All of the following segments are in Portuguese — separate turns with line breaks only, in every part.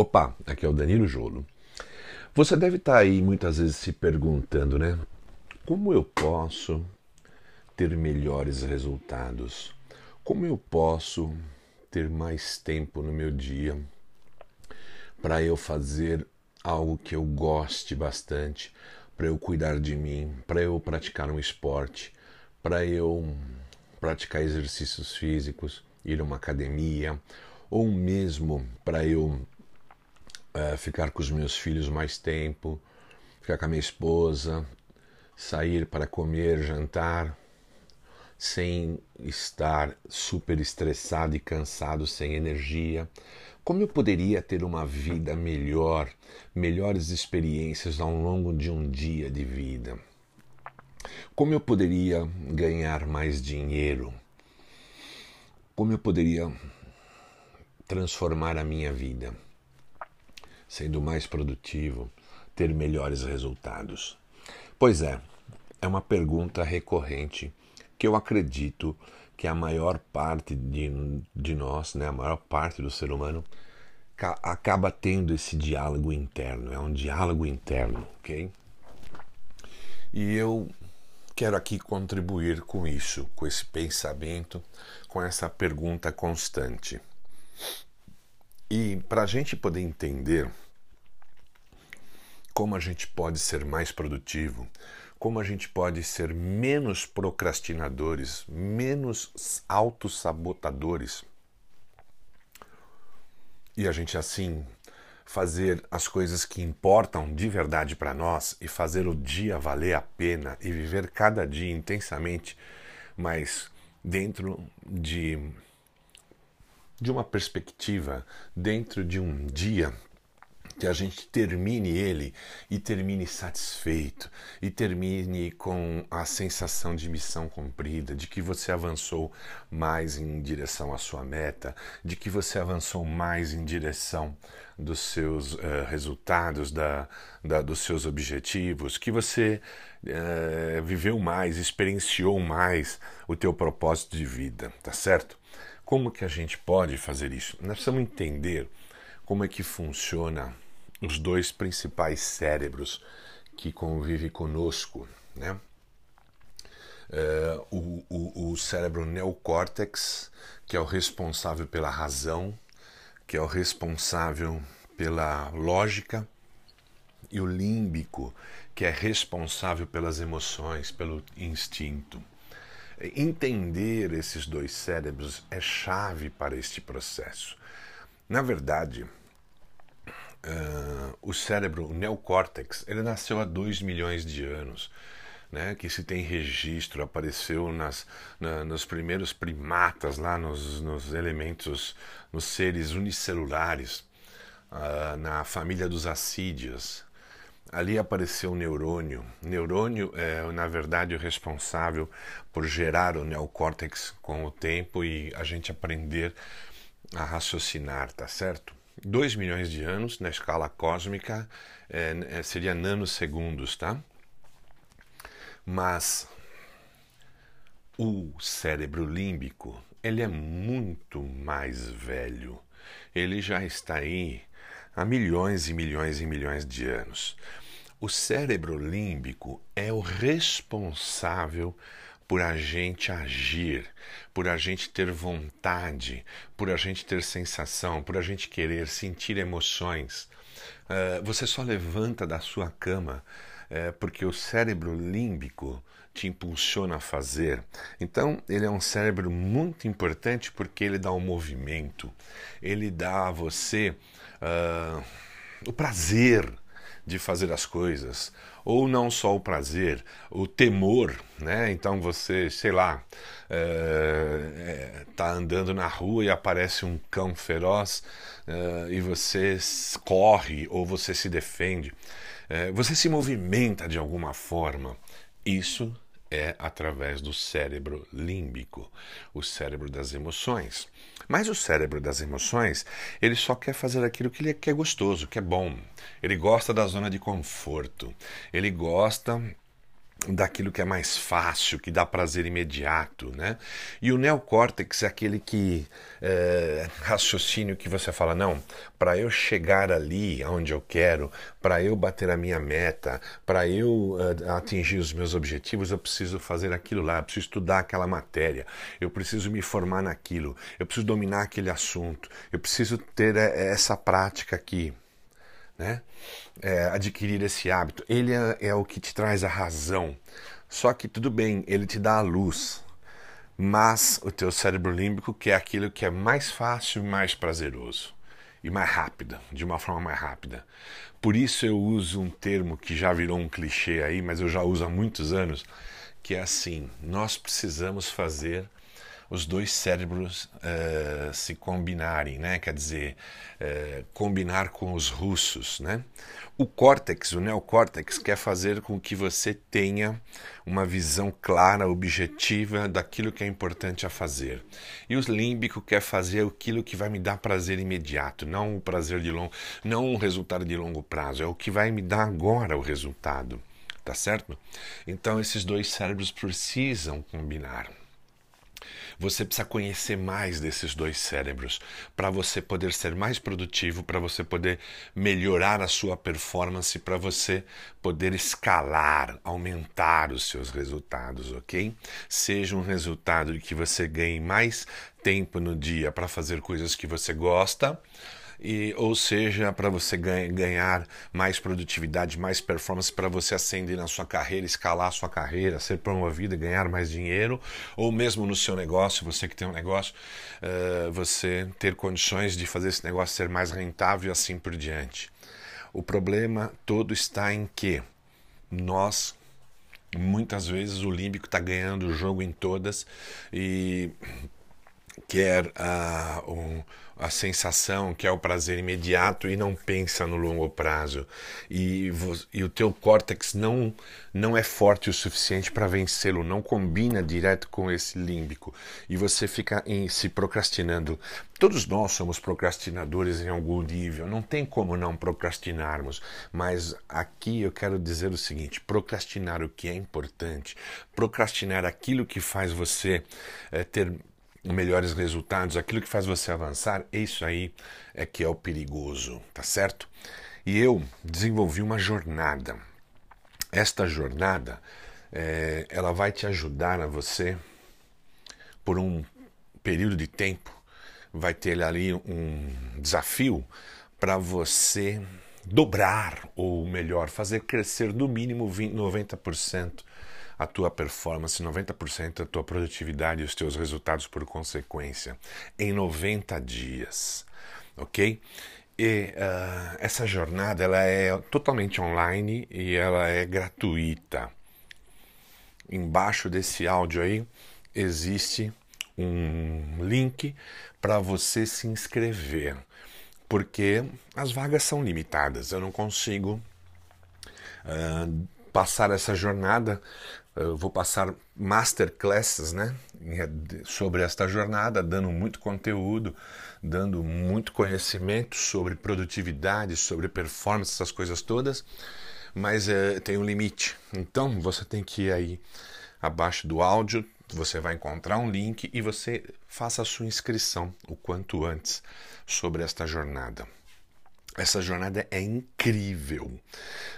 Opa, aqui é o Danilo Jolo. Você deve estar aí muitas vezes se perguntando, né? Como eu posso ter melhores resultados? Como eu posso ter mais tempo no meu dia para eu fazer algo que eu goste bastante, para eu cuidar de mim, para eu praticar um esporte, para eu praticar exercícios físicos, ir a uma academia, ou mesmo para eu é, ficar com os meus filhos mais tempo, ficar com a minha esposa, sair para comer, jantar, sem estar super estressado e cansado, sem energia. Como eu poderia ter uma vida melhor, melhores experiências ao longo de um dia de vida? Como eu poderia ganhar mais dinheiro? Como eu poderia transformar a minha vida? Sendo mais produtivo, ter melhores resultados? Pois é, é uma pergunta recorrente que eu acredito que a maior parte de, de nós, né, a maior parte do ser humano, acaba tendo esse diálogo interno. É um diálogo interno, ok? E eu quero aqui contribuir com isso, com esse pensamento, com essa pergunta constante. E para a gente poder entender como a gente pode ser mais produtivo, como a gente pode ser menos procrastinadores, menos autossabotadores, e a gente assim fazer as coisas que importam de verdade para nós e fazer o dia valer a pena e viver cada dia intensamente, mas dentro de de uma perspectiva dentro de um dia que a gente termine ele e termine satisfeito e termine com a sensação de missão cumprida, de que você avançou mais em direção à sua meta, de que você avançou mais em direção dos seus uh, resultados, da, da, dos seus objetivos, que você uh, viveu mais, experienciou mais o teu propósito de vida, tá certo? Como que a gente pode fazer isso? Nós precisamos entender como é que funciona os dois principais cérebros que convivem conosco, né? Uh, o, o, o, cérebro neocórtex, que é o responsável pela razão, que é o responsável pela lógica, e o límbico, que é responsável pelas emoções, pelo instinto. Entender esses dois cérebros é chave para este processo. Na verdade, uh, o cérebro, o neocórtex, ele nasceu há 2 milhões de anos. Né, que se tem registro, apareceu nas, na, nos primeiros primatas, lá nos, nos, elementos, nos seres unicelulares, uh, na família dos acídeos. Ali apareceu o neurônio. Neurônio é, na verdade, o responsável por gerar o neocórtex com o tempo e a gente aprender a raciocinar, tá certo? 2 milhões de anos na escala cósmica é, é, seria nanosegundos, tá? Mas o cérebro límbico ele é muito mais velho. Ele já está aí há milhões e milhões e milhões de anos. O cérebro límbico é o responsável por a gente agir, por a gente ter vontade, por a gente ter sensação, por a gente querer sentir emoções. Uh, você só levanta da sua cama uh, porque o cérebro límbico te impulsiona a fazer. Então, ele é um cérebro muito importante porque ele dá um movimento, ele dá a você uh, o prazer de fazer as coisas, ou não só o prazer, o temor, né? Então você, sei lá, é, tá andando na rua e aparece um cão feroz é, e você corre ou você se defende, é, você se movimenta de alguma forma. Isso é através do cérebro límbico, o cérebro das emoções. Mas o cérebro das emoções, ele só quer fazer aquilo que, ele, que é gostoso, que é bom. Ele gosta da zona de conforto. Ele gosta daquilo que é mais fácil, que dá prazer imediato, né? E o neocórtex é aquele que é, raciocínio que você fala não, para eu chegar ali aonde eu quero, para eu bater a minha meta, para eu uh, atingir os meus objetivos, eu preciso fazer aquilo lá, eu preciso estudar aquela matéria, eu preciso me formar naquilo, eu preciso dominar aquele assunto, eu preciso ter eh, essa prática aqui, né? É, adquirir esse hábito. Ele é, é, o que te traz a razão. Só que tudo bem, ele te dá a luz. Mas o teu cérebro límbico quer aquilo que é mais fácil mais prazeroso. E mais rápida, de uma forma mais rápida. Por isso eu uso um termo que já virou um clichê aí, mas eu já uso há muitos anos, que é assim: nós precisamos fazer os dois cérebros uh, se combinarem, né? quer dizer, uh, combinar com os russos. Né? O córtex, o neocórtex, quer fazer com que você tenha uma visão clara, objetiva daquilo que é importante a fazer. E o límbico quer fazer aquilo que vai me dar prazer imediato, não o prazer de longo, não um resultado de longo prazo, é o que vai me dar agora o resultado. Tá certo? Então esses dois cérebros precisam combinar. Você precisa conhecer mais desses dois cérebros para você poder ser mais produtivo, para você poder melhorar a sua performance, para você poder escalar, aumentar os seus resultados, ok? Seja um resultado de que você ganhe mais tempo no dia para fazer coisas que você gosta e, ou seja, para você ganhar mais produtividade, mais performance, para você ascender na sua carreira, escalar a sua carreira, ser promovido, ganhar mais dinheiro, ou mesmo no seu negócio, você que tem um negócio, uh, você ter condições de fazer esse negócio ser mais rentável e assim por diante. O problema todo está em que nós muitas vezes o límbico está ganhando o jogo em todas e quer uh, um, a sensação, que é o prazer imediato e não pensa no longo prazo. E, e o teu córtex não, não é forte o suficiente para vencê-lo, não combina direto com esse límbico. E você fica em, se procrastinando. Todos nós somos procrastinadores em algum nível, não tem como não procrastinarmos. Mas aqui eu quero dizer o seguinte: procrastinar o que é importante, procrastinar aquilo que faz você é, ter melhores resultados, aquilo que faz você avançar, isso aí é que é o perigoso, tá certo? E eu desenvolvi uma jornada. Esta jornada, é, ela vai te ajudar a você por um período de tempo, vai ter ali um desafio para você dobrar, ou melhor, fazer crescer no mínimo 20, 90% a tua performance, 90% a tua produtividade e os teus resultados por consequência em 90 dias, ok? E uh, essa jornada ela é totalmente online e ela é gratuita. Embaixo desse áudio aí existe um link para você se inscrever, porque as vagas são limitadas. Eu não consigo uh, passar essa jornada eu vou passar masterclasses né, sobre esta jornada, dando muito conteúdo, dando muito conhecimento sobre produtividade, sobre performance, essas coisas todas, mas é, tem um limite. Então você tem que ir aí abaixo do áudio, você vai encontrar um link e você faça a sua inscrição o quanto antes sobre esta jornada. Essa jornada é incrível.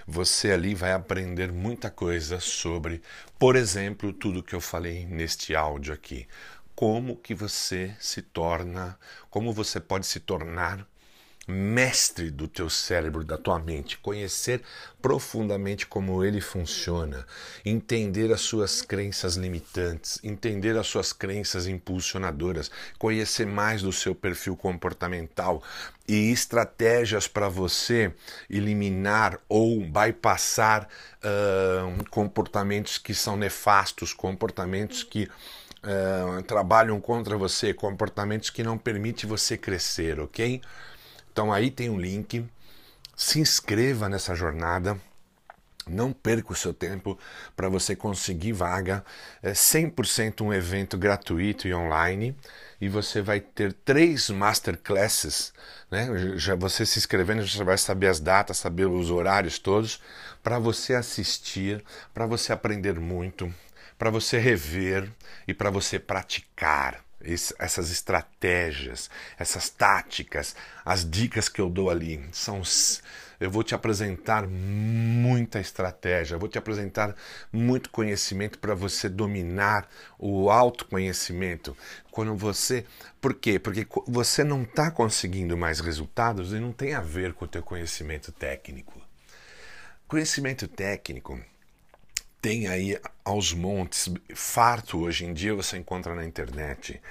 Você ali vai aprender muita coisa sobre, por exemplo, tudo que eu falei neste áudio aqui. Como que você se torna, como você pode se tornar mestre do teu cérebro, da tua mente, conhecer profundamente como ele funciona, entender as suas crenças limitantes, entender as suas crenças impulsionadoras, conhecer mais do seu perfil comportamental e estratégias para você eliminar ou bypassar uh, comportamentos que são nefastos, comportamentos que uh, trabalham contra você, comportamentos que não permitem você crescer, ok? Então aí tem um link. Se inscreva nessa jornada. Não perca o seu tempo para você conseguir vaga. É 100% um evento gratuito e online. E você vai ter três masterclasses. Né? Já você se inscrevendo, você vai saber as datas, saber os horários todos. Para você assistir, para você aprender muito, para você rever e para você praticar essas estratégias, essas táticas, as dicas que eu dou ali são eu vou te apresentar muita estratégia, vou te apresentar muito conhecimento para você dominar o autoconhecimento. Quando você, por quê? Porque você não está conseguindo mais resultados e não tem a ver com o teu conhecimento técnico. Conhecimento técnico tem aí aos montes, farto hoje em dia você encontra na internet.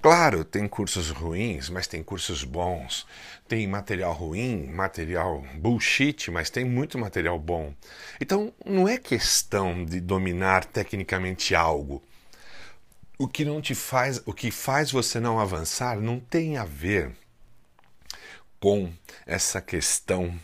Claro, tem cursos ruins, mas tem cursos bons. Tem material ruim, material bullshit, mas tem muito material bom. Então, não é questão de dominar tecnicamente algo. O que não te faz, o que faz você não avançar não tem a ver com essa questão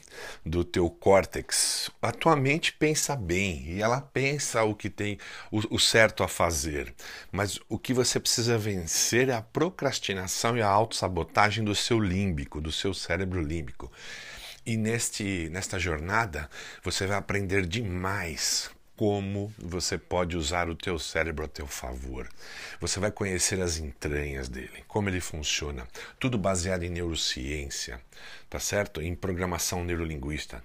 do teu córtex. A tua mente pensa bem e ela pensa o que tem o, o, certo a fazer, mas o que você precisa vencer é a procrastinação e a autossabotagem do seu límbico, do seu cérebro límbico. E neste, nesta jornada você vai aprender demais como você pode usar o teu cérebro a teu favor. Você vai conhecer as entranhas dele, como ele funciona, tudo baseado em neurociência, tá certo? Em programação neurolinguística,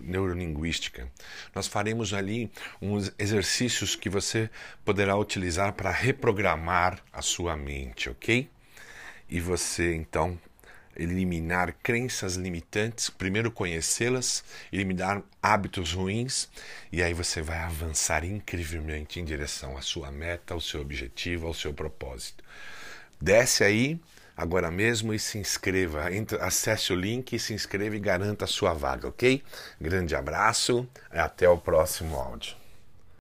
neurolinguística. Nós faremos ali uns exercícios que você poderá utilizar para reprogramar a sua mente, ok? E você então eliminar crenças limitantes, primeiro conhecê-las, eliminar hábitos ruins, e aí você vai avançar incrivelmente em direção à sua meta, ao seu objetivo, ao seu propósito. Desce aí agora mesmo e se inscreva. Entra, acesse o link se inscreva e garanta a sua vaga, ok? Grande abraço, até o próximo áudio.